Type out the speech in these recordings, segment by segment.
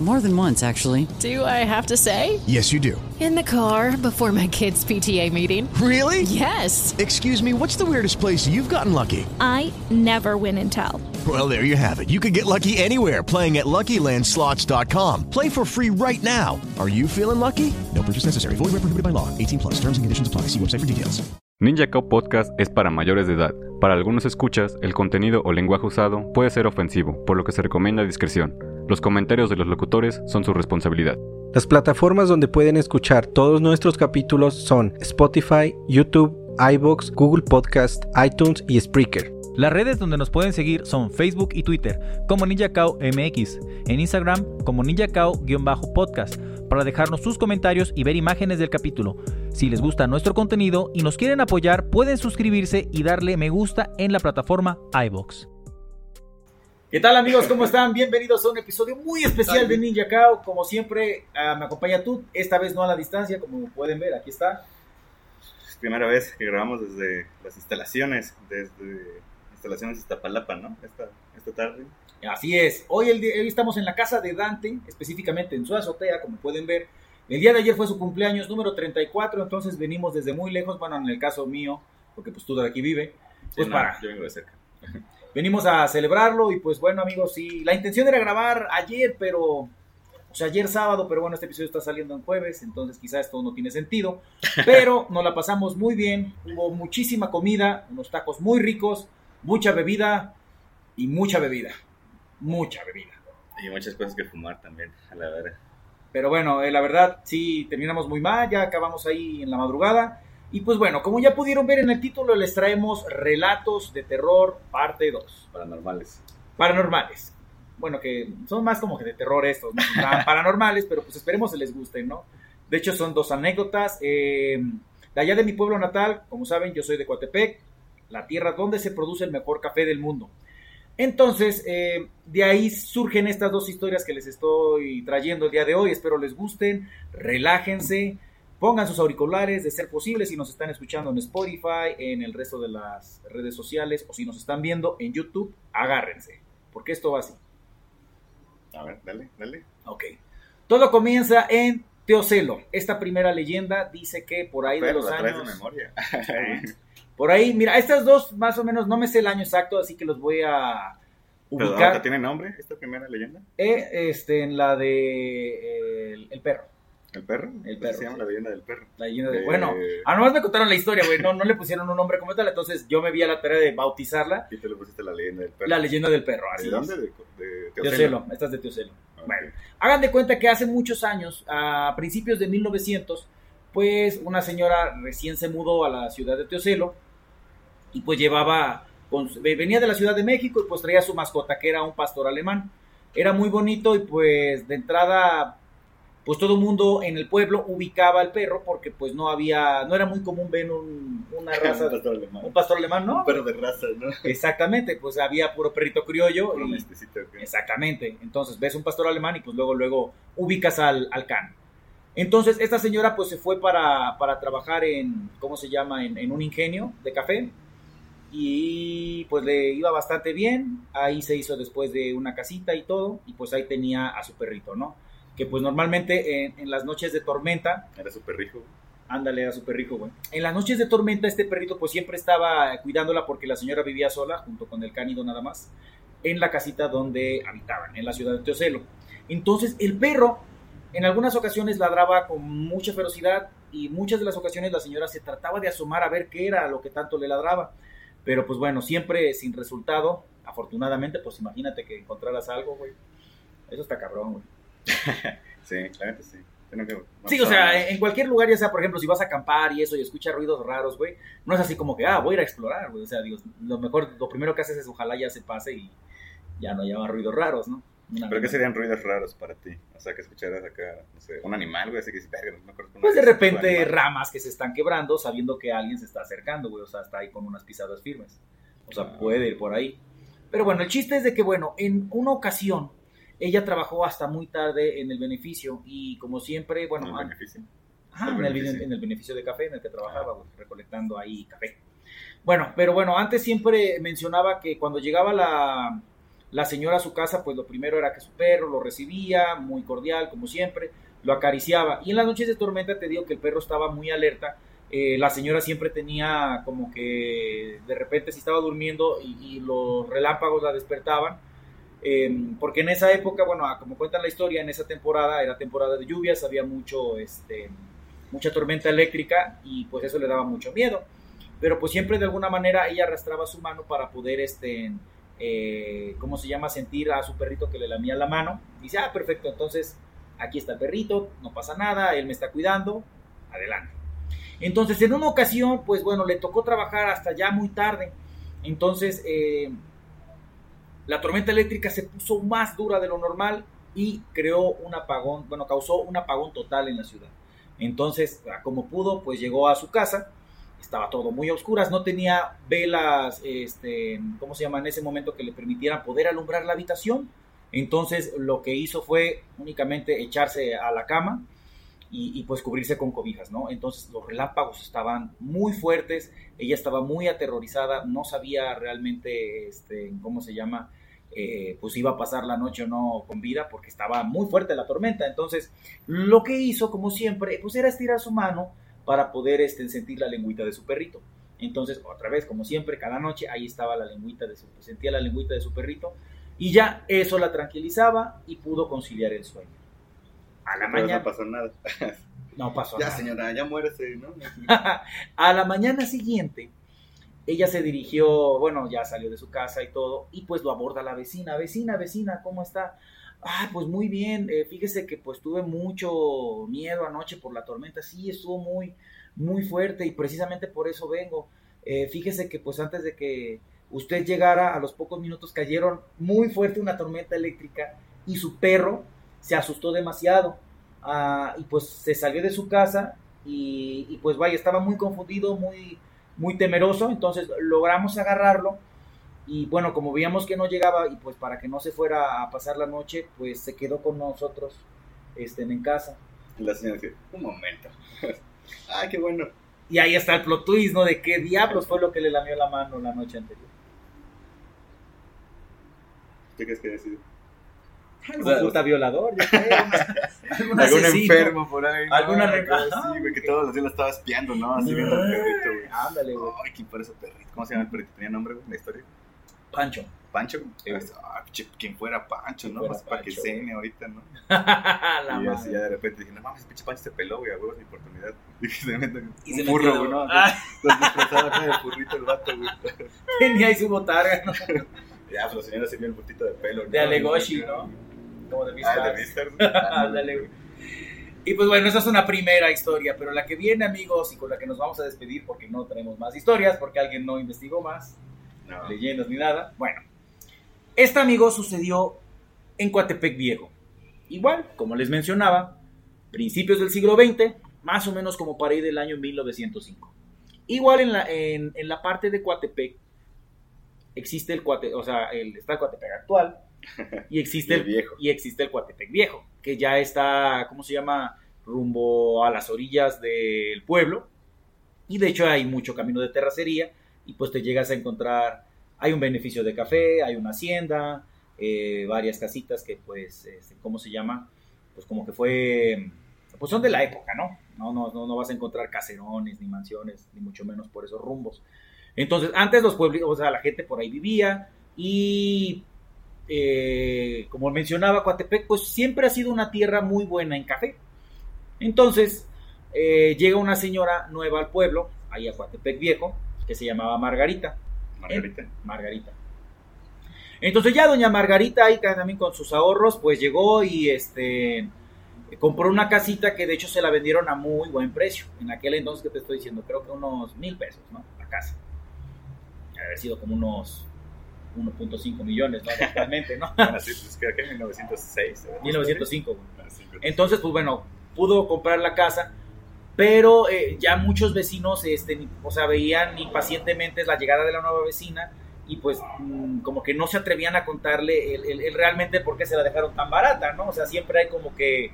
More than once, actually. Do I have to say? Yes, you do. In the car before my kids' PTA meeting. Really? Yes. Excuse me, what's the weirdest place you've gotten lucky? I never win and tell. Well, there you have it. You can get lucky anywhere playing at LuckyLandSlots.com. Play for free right now. Are you feeling lucky? No purchase necessary. Void where prohibited by law. 18 plus. Terms and conditions apply. See website for details. Ninja Cow Podcast es para mayores de edad. Para algunos escuchas, el contenido o lenguaje usado puede ser ofensivo, por lo que se recomienda discreción. Los comentarios de los locutores son su responsabilidad. Las plataformas donde pueden escuchar todos nuestros capítulos son Spotify, YouTube, iBox, Google Podcast, iTunes y Spreaker. Las redes donde nos pueden seguir son Facebook y Twitter como NinjaCao MX, en Instagram como NinjaCao-podcast, para dejarnos sus comentarios y ver imágenes del capítulo. Si les gusta nuestro contenido y nos quieren apoyar, pueden suscribirse y darle me gusta en la plataforma iBox. ¿Qué tal amigos? ¿Cómo están? Bienvenidos a un episodio muy especial de Ninja Cao. Como siempre, ah, me acompaña tú, esta vez no a la distancia, como pueden ver, aquí está. primera vez que grabamos desde las instalaciones, desde instalaciones de Iztapalapa, ¿no? Esta, esta tarde. Así es. Hoy, el día- hoy estamos en la casa de Dante, específicamente en su azotea, como pueden ver. El día de ayer fue su cumpleaños número 34, entonces venimos desde muy lejos, bueno, en el caso mío, porque pues tú de aquí vive, pues Sí, no, para, Yo vengo de cerca. Venimos a celebrarlo y pues bueno amigos, sí, la intención era grabar ayer, pero, o sea, ayer sábado, pero bueno, este episodio está saliendo en jueves, entonces quizás esto no tiene sentido, pero nos la pasamos muy bien, hubo muchísima comida, unos tacos muy ricos, mucha bebida y mucha bebida, mucha bebida. Y muchas cosas que fumar también, a la verdad. Pero bueno, eh, la verdad, sí, terminamos muy mal, ya acabamos ahí en la madrugada. Y pues bueno, como ya pudieron ver en el título, les traemos Relatos de Terror, parte 2. Paranormales. Paranormales. Bueno, que son más como que de terror estos, no paranormales, pero pues esperemos se les gusten, ¿no? De hecho, son dos anécdotas. eh, de allá de mi pueblo natal, como saben, yo soy de Coatepec, la tierra donde se produce el mejor café del mundo. Entonces, eh, de ahí surgen estas dos historias que les estoy trayendo el día de hoy. Espero les gusten, relájense, pongan sus auriculares, de ser posible, si nos están escuchando en Spotify, en el resto de las redes sociales o si nos están viendo en YouTube, agárrense, porque esto va así. A ver, dale, dale. Ok. Todo comienza en Teocelo. Esta primera leyenda dice que por ahí de los traes de años... memoria. Por ahí, mira, estas dos más o menos, no me sé el año exacto, así que los voy a ¿Pero ubicar. tiene nombre esta primera leyenda? Eh, este, en la de eh, el, el perro. ¿El perro? El perro, Se llama sí. la leyenda del perro. La leyenda de, Eh, bueno, ah, nomás me contaron la historia, güey. No, no le pusieron un nombre como tal, entonces yo me vi a la tarea de bautizarla. Y te le pusiste la leyenda del perro. La leyenda del perro, así ¿De dónde? De, de Teocelo, esta es de Teocelo. Bueno, hagan de cuenta que hace muchos años, a principios de 1900, pues una señora recién se mudó a la ciudad de Teocelo y pues llevaba, venía de la Ciudad de México y pues traía su mascota que era un pastor alemán. Era muy bonito y pues de entrada, pues todo el mundo en el pueblo ubicaba al perro porque pues no había, no era muy común ver un- una raza, Un pastor alemán. un pastor alemán, ¿no? Un perro de raza, ¿no? Exactamente, pues había puro perrito criollo. Puro y- mestecito. Exactamente. Entonces ves un pastor alemán y pues luego, luego ubicas al, al can. Entonces esta señora pues se fue para, para trabajar en, ¿cómo se llama? En, en un ingenio de café. Y pues le iba bastante bien. Ahí se hizo después de una casita y todo. Y pues ahí tenía a su perrito, ¿no? Que pues normalmente en, en las noches de tormenta, Era su perrijo. ándale a su perrito, güey. En las noches de tormenta este perrito pues siempre estaba cuidándola porque la señora vivía sola junto con el cánido nada más en la casita donde habitaban, en la ciudad de Teocelo. Entonces el perro en algunas ocasiones ladraba con mucha ferocidad y muchas de las ocasiones la señora se trataba de asomar a ver qué era lo que tanto le ladraba. Pero pues bueno, siempre sin resultado. Afortunadamente, pues imagínate que encontraras algo, güey. Eso está cabrón, güey. Sí, la neta sí. Sí, o sea, en cualquier lugar, ya sea, por ejemplo, si vas a acampar y eso y escuchas ruidos raros, güey, no es así como que, ah, voy a ir a explorar, güey. O sea, digo, lo mejor, lo primero que haces es ojalá ya se pase y ya no haya ruidos raros, ¿no? Una- ¿Pero qué serían ruidos raros para ti? O sea, que escucharas acá, no sé, un animal, güey, así que si no me acuerdo cómo Pues de repente ramas que se están quebrando sabiendo que alguien se está acercando, güey. O sea, está ahí con unas pisadas firmes. O sea, Ah. puede ir por ahí. Pero bueno, el chiste es de que, bueno, en una ocasión ella trabajó hasta muy tarde en el beneficio y como siempre, bueno, en, el, en el beneficio de café en el que trabajaba, güey, recolectando ahí café. Bueno, pero bueno, antes siempre mencionaba que cuando llegaba la, la señora a su casa, pues lo primero era que su perro lo recibía, muy cordial, como siempre, lo acariciaba. Y en las noches de tormenta te digo que el perro estaba muy alerta. Eh, la señora siempre tenía como que de repente si estaba durmiendo y, y los relámpagos la despertaban. Eh, porque en esa época, bueno, ah, como cuentan la historia, en esa temporada era temporada de lluvias, había mucho, este, mucha tormenta eléctrica y pues eso le daba mucho miedo. Pero pues siempre de alguna manera ella arrastraba su mano para poder, este, eh, ¿cómo se llama? Sentir a su perrito que le lamía la mano. Dice, ah, perfecto, entonces aquí está el perrito, no pasa nada, él me está cuidando, adelante. Entonces, en una ocasión, pues bueno, le tocó trabajar hasta ya muy tarde. Entonces, eh, la tormenta eléctrica se puso más dura de lo normal y creó un apagón, bueno, causó un apagón total en la ciudad. Entonces, como pudo, pues llegó a su casa, estaba todo muy a oscuras, no tenía velas, este, ¿cómo se llama? En ese momento que le permitieran poder alumbrar la habitación. Entonces, lo que hizo fue únicamente echarse a la cama y, pues cubrirse con cobijas, ¿no? Entonces, los relámpagos estaban muy fuertes, ella estaba muy aterrorizada, no sabía realmente, este, ¿cómo se llama? Eh, pues iba a pasar la noche o no con vida porque estaba muy fuerte la tormenta. Entonces, lo que hizo, como siempre, pues era estirar su mano para poder este, sentir la lengüita de su perrito. Entonces, otra vez, como siempre, cada noche ahí estaba la lengüita de su, sentía la lengüita de su perrito y ya eso la tranquilizaba y pudo conciliar el sueño. A la Pero mañana no pasó nada. No pasó ya, nada. señora, ya muérese, ¿no? a la mañana siguiente, ella se dirigió, bueno, ya salió de su casa y todo, y pues lo aborda la vecina. Vecina, vecina, ¿cómo está? Ah, pues muy bien. Eh, fíjese que pues tuve mucho miedo anoche por la tormenta. Sí, estuvo muy, muy fuerte y precisamente por eso vengo. Eh, fíjese que pues antes de que usted llegara, a los pocos minutos cayeron muy fuerte una tormenta eléctrica y su perro se asustó demasiado. Ah, y pues se salió de su casa y, y pues vaya, estaba muy confundido, muy muy temeroso, entonces logramos agarrarlo y bueno, como veíamos que no llegaba y pues para que no se fuera a pasar la noche, pues se quedó con nosotros este, en casa. La señora dice, un momento. Ay, qué bueno. Y ahí está el plot twist, ¿no? De qué diablos fue lo que le lamió la mano la noche anterior. ¿Qué crees que decir? Algún puta violador, yo creo. Algún, algún enfermo por ahí. Alguna ¿no? Sí, güey, que todos los días lo estaba espiando, ¿no? Así viendo al perrito, güey. Ándale, güey. Ay, ¿quién fue ese perrito? ¿Cómo se llama el perrito? ¿Tenía nombre, güey, en la historia? Pancho. ¿Pancho? Sí. Ay, quien fuera Pancho, ¿no? Más para que cene ahorita, ¿no? la y madre. así ya de repente dije, no mames, pinche Pancho se peló, güey, a huevo es mi oportunidad. Dije, se mete Y se un burro, güey, ¿no? Ah. Los disfrazados acá de burrito el vato, güey. Tenía ahí su botarga, ¿no? Ya, pues la señora se vio el bultito de pelo, ¿no? De Alegoshi, ¿no? Como de Ah, de Beastars. Beastars. Ándale, güey. Y pues bueno, esa es una primera historia, pero la que viene, amigos, y con la que nos vamos a despedir porque no tenemos más historias, porque alguien no investigó más, No. leyendas ni nada. Bueno, esta, amigo, sucedió en Coatepec Viejo. Igual, como les mencionaba, principios del siglo XX, más o menos como para ir del año 1905. Igual en la, en, en la parte de Coatepec existe el Coate, o sea, el, está el Coatepec actual y existe Y el el, viejo. y existe el Coatepec Viejo, que ya está, ¿cómo se llama? rumbo a las orillas del pueblo. Y de hecho hay mucho camino de terracería y pues te llegas a encontrar, hay un beneficio de café, hay una hacienda, eh, varias casitas que pues, este, ¿cómo se llama? Pues como que fue, pues son de la época, ¿no? No, no, no, no vas a encontrar caserones ni mansiones, ni mucho menos por esos rumbos. Entonces, antes los pueblos, o sea, la gente por ahí vivía y eh, como mencionaba, Coatepec, pues siempre ha sido una tierra muy buena en café. Entonces, eh, llega una señora nueva al pueblo, ahí a Coatepec Viejo, que se llamaba Margarita. Margarita. Eh, Margarita. Entonces ya doña Margarita ahí también con sus ahorros, pues llegó y este compró una casita que de hecho se la vendieron a muy buen precio. En aquel entonces que te estoy diciendo, creo que unos mil pesos, ¿no? La casa. Haber sido como unos 1.5 millones, ¿no? Actualmente, ¿no? Así, pues creo que en 1906. ¿eh? 1905. güey. Así, güey. Entonces, pues bueno, pudo comprar la casa, pero eh, ya muchos vecinos, este, o sea, veían impacientemente la llegada de la nueva vecina y pues mm, como que no se atrevían a contarle el, el- el realmente por qué se la dejaron tan barata, ¿no? O sea, siempre hay como que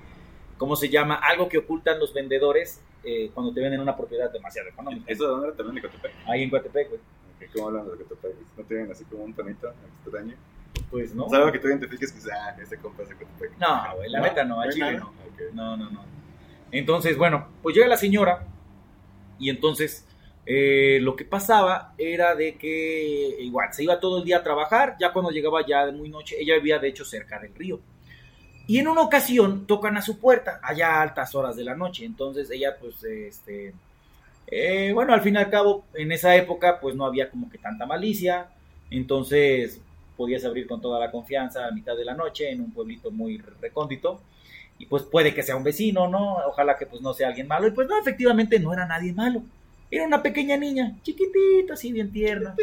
¿cómo se llama? Algo que ocultan los vendedores eh, cuando te venden una propiedad demasiado económica. ¿Eso de dónde era también de Cotepec? Ahí en Coatepec, güey. Ok, ¿Cómo hablan de Cotepec? ¿No tienen así como un tonito extraño? Pues no. ¿Es algo que tú identifiques que ah, ese compa es de Cotepec? No, güey, la ¿No? neta no, al ¿No hay chile no. No, no, no. Entonces, bueno, pues llega la señora y entonces eh, lo que pasaba era de que igual se iba todo el día a trabajar, ya cuando llegaba ya de muy noche, ella vivía de hecho cerca del río. Y en una ocasión tocan a su puerta, allá a altas horas de la noche. Entonces ella, pues, este, eh, bueno, al fin y al cabo, en esa época, pues no había como que tanta malicia. Entonces podías abrir con toda la confianza a mitad de la noche en un pueblito muy recóndito. Y pues puede que sea un vecino, ¿no? Ojalá que pues no sea alguien malo. Y pues no, efectivamente no era nadie malo. Era una pequeña niña, chiquitita, así bien tierna.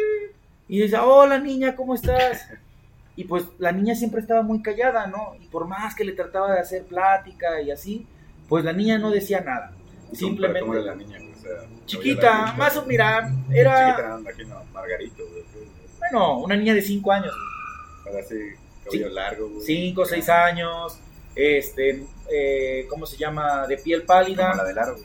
Y dice, hola niña, ¿cómo estás? Y pues la niña siempre estaba muy callada, ¿no? Y por más que le trataba de hacer plática y así, pues la niña no decía nada. Simplemente... ¿Cómo era la niña? O sea, ¿no Chiquita, más o mira, era, Chiquita, me imagino, Margarito, güey. bueno, una niña de 5 años, Ahora sí, cabello Sí. largo, güey. 5 o 6 años, este, eh, ¿cómo se llama? De piel Como la pálida. de largo.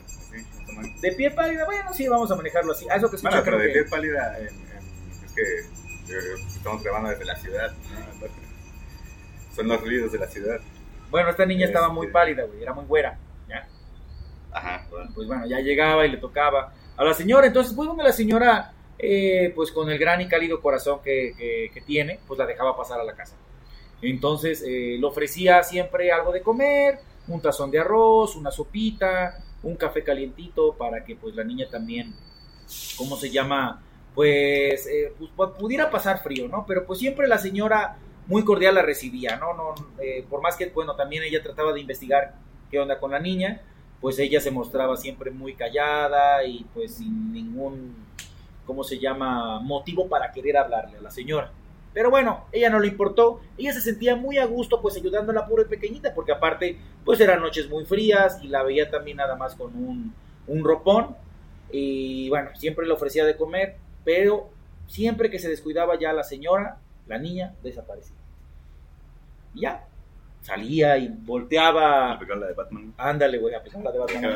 Sí, piel pálida, bueno, sí, vamos a manejarlo así. Ah, es lo que escuché, Bueno, pero de que- piel pálida, en, en- es que estamos grabando desde la ciudad. ¿no? Son los ruidos de la ciudad. Bueno, esta niña estaba Este- muy pálida, güey, era muy güera. Ajá, bueno. Pues bueno, ya llegaba y le tocaba a la señora. Entonces, pues donde la señora, eh, pues con el gran y cálido corazón que, que- que tiene, pues la dejaba pasar a la casa. Entonces, eh, le ofrecía siempre algo de comer, un tazón de arroz, una sopita, un café calientito para que pues la niña también, ¿cómo se llama? Pues, eh, pues, pu- pudiera pasar frío, ¿no? Pero pues siempre la señora muy cordial la recibía, ¿no? no eh, por más que, bueno, también ella trataba de investigar qué onda con la niña, pues ella se mostraba siempre muy callada y pues sin ningún, ¿cómo se llama?, motivo para querer hablarle a la señora. Pero bueno, ella no le importó, ella se sentía muy a gusto pues ayudando a la pobre pequeñita, porque aparte pues eran noches muy frías y la veía también nada más con un, un ropón y bueno, siempre le ofrecía de comer, pero siempre que se descuidaba ya la señora, la niña desaparecía. Ya, salía y volteaba, Aplicar la de Batman. ándale güey, a pesar de Batman.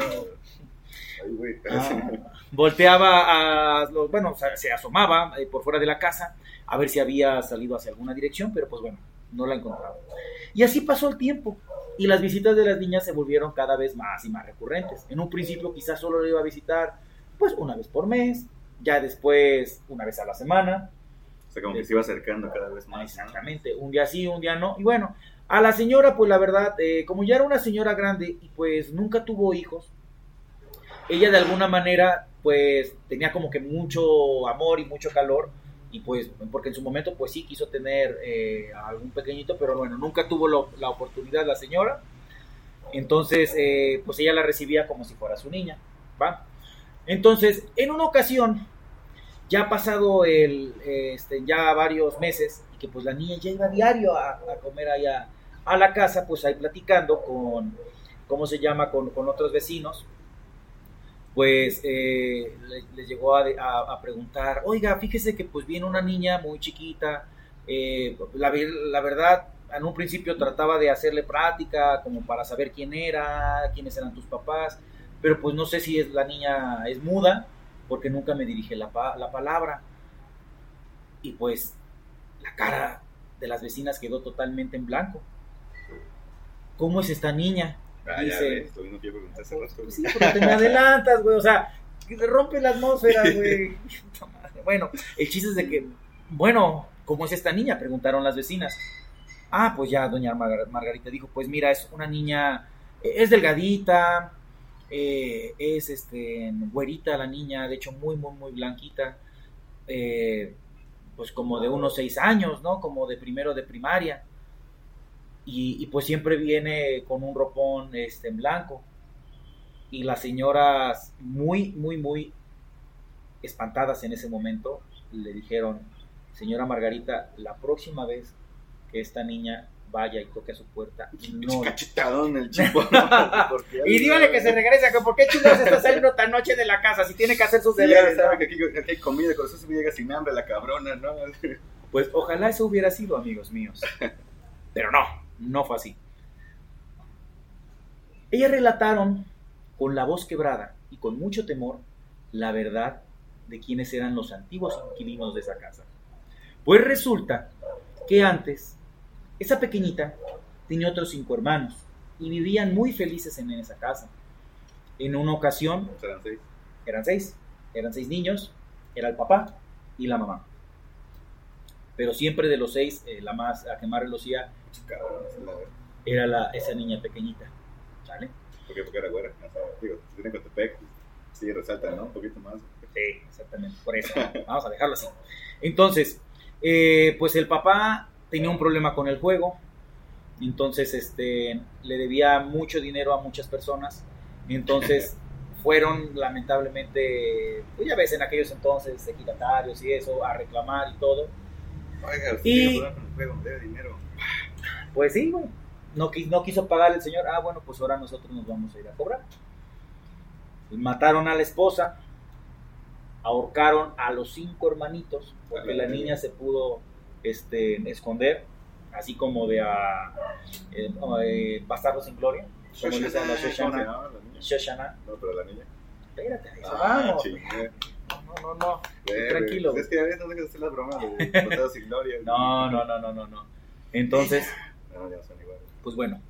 Ay, güey. Ah, volteaba a los, bueno, se, asomaba eh, por fuera de la casa a ver si había salido hacia alguna dirección, pero pues bueno, no la encontraba. Y así pasó el tiempo y las visitas de las niñas se volvieron cada vez más y más recurrentes. En un principio quizás solo le iba a visitar pues una vez por mes, ya después una vez a la semana, O sea, como que se iba acercando cada vez más. Exactamente, un día sí, un día no. Y bueno, a la señora, pues la verdad, eh, como ya era una señora grande y pues nunca tuvo hijos, ella de alguna manera, pues tenía como que mucho amor y mucho calor. Y pues, porque en su momento, pues sí quiso tener eh, algún pequeñito, pero bueno, nunca tuvo la oportunidad la señora. Entonces, eh, pues ella la recibía como si fuera su niña, ¿va? Entonces, en una ocasión, ya pasado el, este, ya varios meses y que pues la niña ya iba diario a comer allá a la casa, pues ahí platicando con, ¿cómo se llama? Con, con otros vecinos, pues eh, le, le llegó a, preguntar, oiga, fíjese que pues viene una niña muy chiquita, eh, la, la verdad, en un principio trataba de hacerle práctica como para saber quién era, quiénes eran tus papás, pero pues no sé si es la niña es muda, porque nunca me dirige la, la palabra. Y pues la cara de las vecinas quedó totalmente en blanco. ¿Cómo es esta niña? Ah, ya Dice, ves, yo pregunté hace rato. pues sí, pero te me adelantas, güey. O sea, te rompe la atmósfera, güey. bueno, el chiste es de que, bueno, ¿cómo es esta niña? Preguntaron las vecinas. Ah, pues ya, doña Margar- Margarita dijo, pues mira, es una niña, eh, es delgadita, eh, es este, güerita la niña, de hecho muy, muy, muy blanquita, eh, pues como de unos seis años, ¿no? Como de primero de primaria. Y, y pues siempre viene con un ropón este, en blanco y las señoras muy, muy, muy espantadas en ese momento le dijeron, señora Margarita, la próxima vez que esta niña vaya y toque a su puerta, no... Cachetadón el chico. Y dígale que se regrese acá, ¿por qué chingados está saliendo tan noche de la casa si tiene que hacer sus ya deberes? sabe no? que aquí, aquí hay comida, con eso se llega sin hambre la cabrona, ¿no? Pues ojalá eso hubiera sido, amigos míos. Pero no, no fue así. Ellas relataron con la voz quebrada y con mucho temor la verdad de quiénes eran los antiguos inquilinos de esa casa. Pues resulta que antes esa pequeñita tenía otros cinco hermanos y vivían muy felices en esa casa. En una ocasión Serán seis. eran seis, eran seis niños, era el papá y la mamá. Pero siempre de los seis, eh, la más, la que más relucía Cabrón, esa es la verdad. era la, esa niña pequeñita. ¿Sale? ¿Por qué? Porque era güera. O sea, digo, si tiene Cotepec, sí resalta, ¿no? Un poquito más. Sí, exactamente, por eso. Vamos a dejarlo así. Entonces, eh, pues el papá tenía un problema con el juego. Entonces, este, le debía mucho dinero a muchas personas. Entonces, fueron lamentablemente, pues ya ves, en aquellos entonces, ejidatarios y eso, a reclamar y todo. Oiga, Y- el juego, debe dinero. Pues sí, güey. No, no quiso pagar el señor. Ah, bueno, pues ahora nosotros nos vamos a ir a cobrar. Mataron a la esposa. Ahorcaron a los cinco hermanitos. Porque la niña se pudo este, esconder. Así como de a eh, eh, Bastardos sin Gloria. Como Shoshana, dicen los ¿cómo se Shoshana. la. No, pero la niña. Espérate, eso Ah, vamos. No, no, no. Tranquilo. Es que a veces no dejas de hacer las bromas de pasados sin gloria. No, no, no, no, no, no. Entonces, Pues bueno,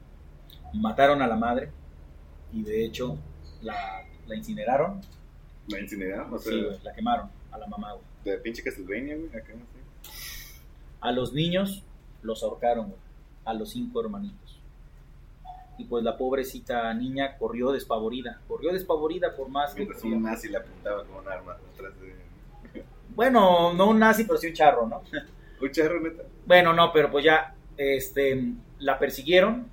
mataron a la madre y de hecho la, la incineraron. ¿La incineraron? O sea, Sí, güey, la quemaron a la mamá, güey. de pinche Castlevania, güey. Acá, sí. A los niños los ahorcaron, güey. A los cinco hermanitos. Y pues la pobrecita niña corrió despavorida. Corrió despavorida por más que Mientras podía. un nazi le apuntaba con un arma atrás de. Bueno, no un nazi, pero sí un charro, ¿no? Un charro, neta. Bueno, no, pero pues ya este, la persiguieron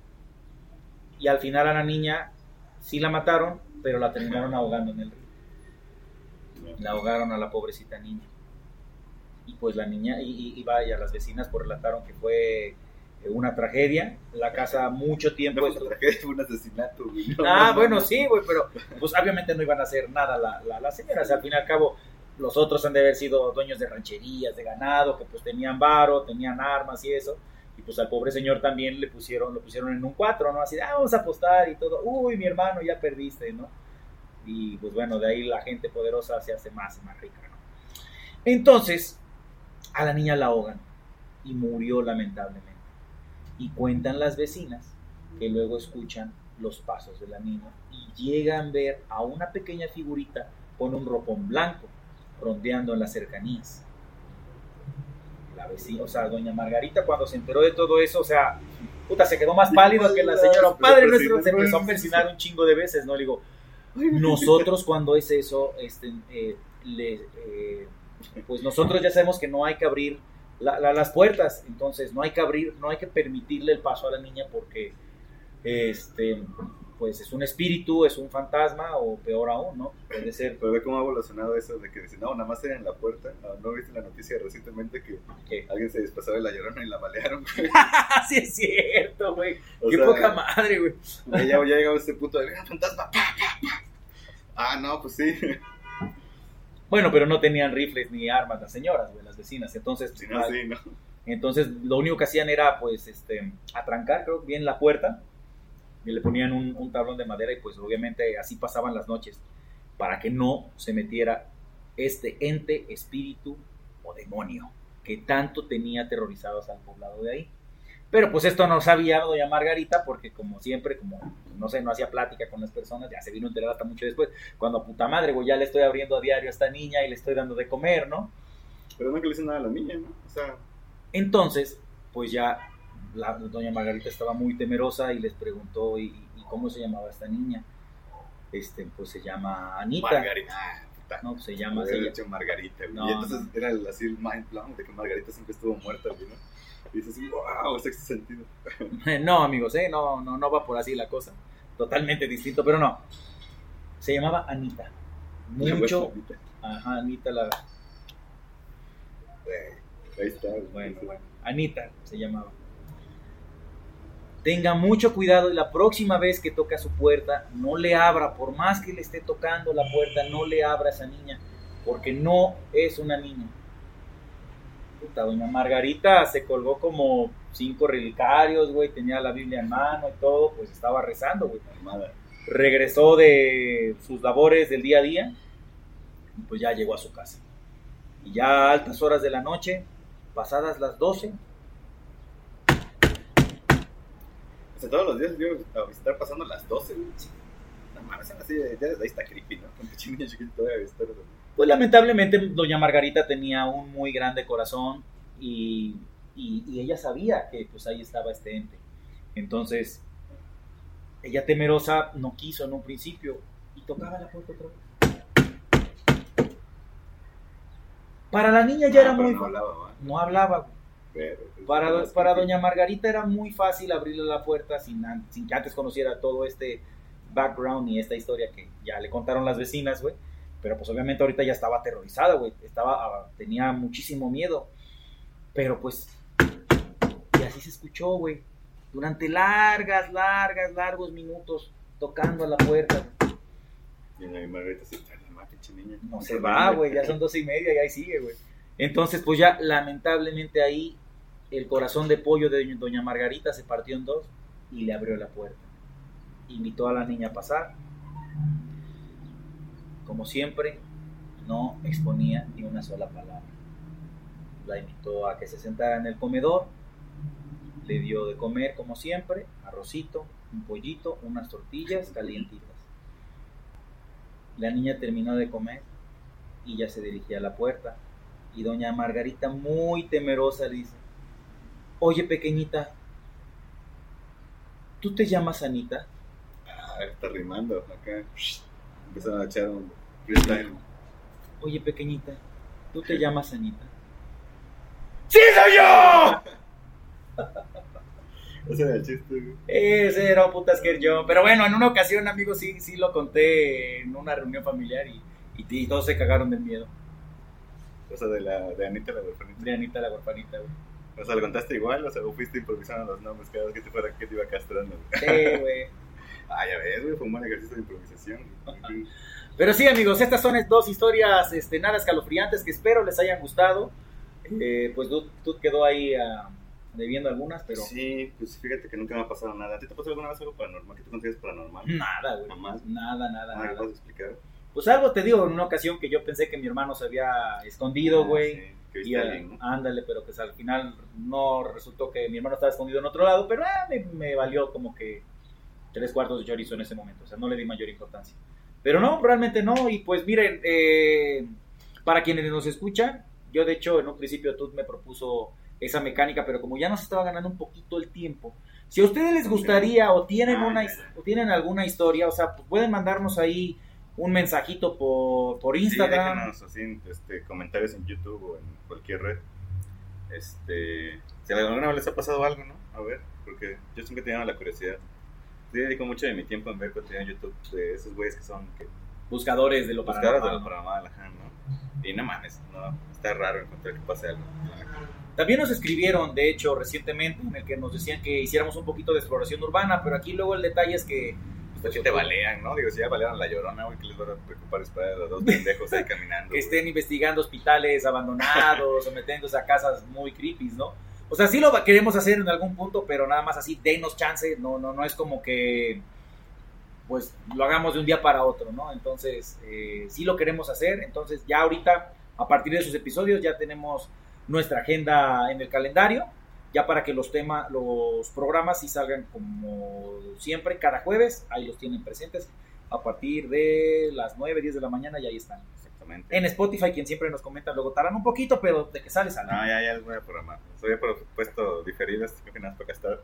y al final a la niña sí la mataron, pero la terminaron ahogando en el río. La ahogaron a la pobrecita niña. Y pues la niña, y, y- y vaya, las vecinas pues relataron que fue eh, una tragedia. La casa mucho tiempo... No, estuvo- la tragedia fue un asesinato, güey. No, Ah, no, bueno, no. sí, güey, pero pues obviamente no iban a hacer nada la- la- las señoras. Al fin y al cabo, los otros han de haber sido dueños de rancherías, de ganado, que pues tenían varo, tenían armas y eso. Y pues al pobre señor también le pusieron, lo pusieron en un cuatro, ¿no? Así, ah, vamos a apostar y todo. Uy, mi hermano, ya perdiste, ¿no? Y pues bueno, de ahí la gente poderosa se hace más y más rica, ¿no? Entonces, a la niña la ahogan y murió lamentablemente. Y cuentan las vecinas que luego escuchan los pasos de la niña y llegan a ver a una pequeña figurita con un ropón blanco rondeando en las cercanías. La vecina, o sea, doña Margarita cuando se enteró de todo eso, o sea, puta, se quedó más pálido que la señora. Padre nuestro se empezó a persinar un chingo de veces, ¿no? Le digo, nosotros cuando es eso, este, eh, le, eh, pues nosotros ya sabemos que no hay que abrir la- la- las puertas, entonces no hay que abrir, no hay que permitirle el paso a la niña porque este pues es un espíritu, es un fantasma o peor aún, ¿no? Puede ser Pero ve cómo ha evolucionado eso de que dicen, no, nada más en la puerta. Ah, ¿No viste la noticia recientemente que alguien se disfrazaba de la llorona y la balearon? güey? sí es cierto, güey. Qué sea, poca madre, güey. Ya, ya llegamos a este punto de, "Venga, fantasma! pa, pa, pa". Ah, no, pues sí. Bueno, pero no tenían rifles ni armas las señoras, güey, las vecinas. Entonces, Si no, sí, ¿no? entonces lo único que hacían era pues este atrancar, creo, bien la puerta y le ponían un, un tablón de madera y pues obviamente así pasaban las noches para que no se metiera este ente, espíritu o demonio que tanto tenía aterrorizados al poblado de ahí. Pero pues esto no sabía doña Margarita porque como siempre, como no sé, no hacía plática con las personas, ya se vino a enterar hasta mucho después, cuando puta madre, güey, ya le estoy abriendo a diario a esta niña y le estoy dando de comer, ¿no? Pero no que le dicen nada a la niña, ¿no? O sea, Entonces, pues ya la doña Margarita estaba muy temerosa y les preguntó, ¿y, y cómo se llamaba esta niña? Este, pues se llama Anita. Margarita. Ah. No, se llama, se dicho Margarita, güey. No, y entonces no. era el, así el mind blown de que Margarita siempre estuvo muerta, güey, ¿no? Y dices, wow, sexto sentido. No, amigos, ¿eh? no, no, no va por así la cosa. Totalmente distinto, pero no. Se llamaba Anita. Mucho. Ajá, Anita la. Ahí está. Bueno, bueno. Anita se llamaba. Tenga mucho cuidado y la próxima vez que toque a su puerta, no le abra, por más que le esté tocando la puerta, no le abra a esa niña, porque no es una niña. Puta, doña Margarita se colgó como cinco relicarios, güey, tenía la Biblia en mano y todo, pues estaba rezando, güey. Regresó de sus labores del día a día y pues ya llegó a su casa. Y ya a altas horas de la noche, pasadas las 12, O sea, todos los días yo a visitar pasando las 12, güey. No mames, así, ya desde ahí está creepy, ¿no? Con pinche niño chiquito todavía a visitar. pues lamentablemente doña Margarita tenía un muy grande corazón y, y- y ella sabía que pues ahí estaba este ente. Entonces, ella temerosa no quiso en un principio y tocaba la puerta otra vez. Para la niña ya Ah, era muy... no hablaba, no hablaba. Pero, pues, Para, para doña Margarita era muy fácil abrirle la puerta sin, que antes conociera todo este background y esta historia que ya le contaron las vecinas, güey. Pero pues obviamente ahorita ya estaba aterrorizada, güey. Estaba, ah, tenía muchísimo miedo. Pero pues, y así se escuchó, güey. Durante largas, largas, largos minutos tocando a la puerta. Y doña Margarita se pinche niña. No se va, güey, ya son doce y media y ahí sigue, güey. Entonces, pues ya lamentablemente ahí el corazón de pollo de doña Margarita se partió en dos y le abrió la puerta. Invitó a la niña a pasar. Como siempre, no exponía ni una sola palabra. La invitó a que se sentara en el comedor. Le dio de comer, como siempre, arrocito, un pollito, unas tortillas calientitas. La niña terminó de comer y ya se dirigía a la puerta. Y doña Margarita, muy temerosa, le dice, oye pequeñita, ¿tú te llamas Anita? Ah, está rimando acá. Empezaron a echar un freestyle. Oye pequeñita, ¿tú te llamas Anita? ¡Sí soy yo! Ese era el chiste, güey. Ese era un puta scare yo. Pero bueno, en una ocasión, amigos, sí, sí lo conté en una reunión familiar y, y, y todos se cagaron del miedo. O sea, de, la, de Anita la huerfanita. De Anita la huerfanita, güey. O sea, ¿lo contaste igual? O sea, ¿o fuiste improvisando los nombres cada vez que te fuera que te iba castrando? güey? Sí, güey. Ah, ya ves, güey, fue un buen ejercicio de improvisación. güey. Pero sí, amigos, estas son dos historias este, nada escalofriantes que espero les hayan gustado. Eh, pues Dud, Dud quedó ahí ah, debiendo algunas, pero Sí, pues fíjate que nunca me ha pasado nada. ¿A ti te pasó alguna vez algo paranormal? ¿Que tú consideras paranormal? nada, güey. Jamás. Nada, nada, ¿No me nada. puedes explicar? Pues algo te digo en una ocasión que yo pensé que mi hermano se había escondido, Ah, güey. sí, que Y, ándale, pero pues al final no resultó que mi hermano estaba escondido en otro lado, pero ah, me, me valió como que tres cuartos de chorizo en ese momento, o sea, no le di mayor importancia. Pero no, realmente no, y pues miren, eh, para quienes nos escuchan, yo de hecho en un principio Tut me propuso esa mecánica, pero como ya nos estaba ganando un poquito el tiempo, si a ustedes les gustaría o tienen, Ah, una, o tienen alguna historia, o sea, pues pueden mandarnos ahí un mensajito por, por Sí, Instagram. déjenos así este, comentarios en YouTube o en cualquier red. Este, si alguna vez les ha pasado algo, ¿no? A ver, porque yo siempre tenía la curiosidad. Sí, dedico mucho de mi tiempo en ver contenido en YouTube de esos güeyes que son que, buscadores de lo buscadas de lo paranormal, ajá, ¿no? Y no mames, no, está raro encontrar que pase algo. También nos escribieron, de hecho, recientemente, en el que nos decían que hiciéramos un poquito de exploración urbana, pero aquí luego el detalle es que... Pues que te balean, ¿no? Digo, si ya balearon la llorona, güey, que les va a preocupar esperar a los dos pendejos ahí caminando. que estén investigando hospitales abandonados o metiéndose a casas muy creepy, ¿no? O sea, sí lo queremos hacer en algún punto, pero nada más así, denos chance, no, no, no es como que pues lo hagamos de un día para otro, ¿no? Entonces, eh, sí lo queremos hacer, entonces ya ahorita, a partir de esos episodios, ya tenemos nuestra agenda en el calendario, ya para que los temas, los programas sí salgan como siempre, cada jueves, ahí los tienen presentes, a partir de las 9, 10 de la mañana, y ahí están. Exactamente. En Spotify, quien siempre nos comenta, luego tardan un poquito, pero de que sale, sale. No, ya, ya les voy a programar. Soy por supuesto diferidas, creo que nada para gastar.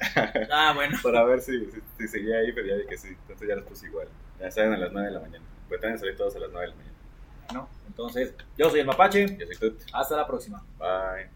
Ah, bueno. para ver si, si, si seguía ahí, pero ya vi que sí. Entonces ya los puse igual. Ya salen a las 9 de la mañana. Pues también salir todos a las 9 de la mañana. ¿no? Entonces, yo soy el Mapache. Yo soy Tut. Hasta la próxima. Bye.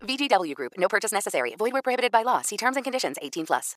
VGW Group. No purchase necessary. Void where prohibited by law. See terms and conditions. 18 plus.